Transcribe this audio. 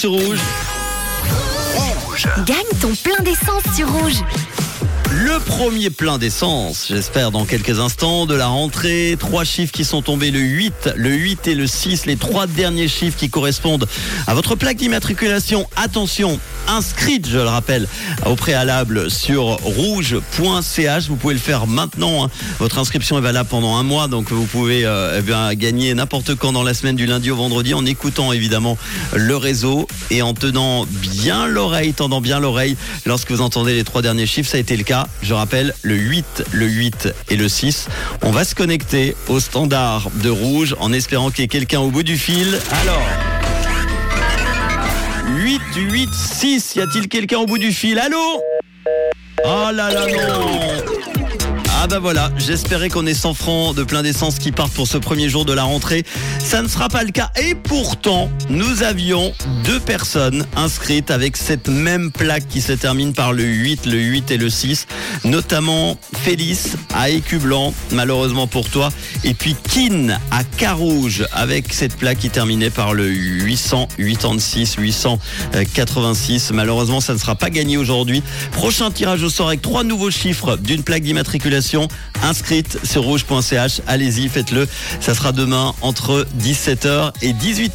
sur rouge. Gagne ton plein d'essence sur Rouge. Le premier plein d'essence, j'espère dans quelques instants, de la rentrée. Trois chiffres qui sont tombés, le 8, le 8 et le 6, les trois derniers chiffres qui correspondent à votre plaque d'immatriculation. Attention, inscrite, je le rappelle, au préalable sur rouge.ch. Vous pouvez le faire maintenant. hein. Votre inscription est valable pendant un mois, donc vous pouvez euh, eh gagner n'importe quand dans la semaine du lundi au vendredi en écoutant évidemment le réseau et en tenant bien l'oreille, tendant bien l'oreille lorsque vous entendez les trois derniers chiffres. Ça a été le cas. Je rappelle, le 8, le 8 et le 6. On va se connecter au standard de rouge en espérant qu'il y ait quelqu'un au bout du fil. Alors. 8, 8, 6. Y a-t-il quelqu'un au bout du fil? Allô? Oh là là non ah bah voilà, j'espérais qu'on ait 100 francs de plein d'essence qui partent pour ce premier jour de la rentrée. Ça ne sera pas le cas. Et pourtant, nous avions deux personnes inscrites avec cette même plaque qui se termine par le 8, le 8 et le 6. Notamment Félix à Écu Blanc, malheureusement pour toi. Et puis Kin à Carouge avec cette plaque qui terminait par le 886, 886. Malheureusement, ça ne sera pas gagné aujourd'hui. Prochain tirage au sort avec trois nouveaux chiffres d'une plaque d'immatriculation inscrite sur rouge.ch. Allez-y, faites-le. Ça sera demain entre 17h et 18h.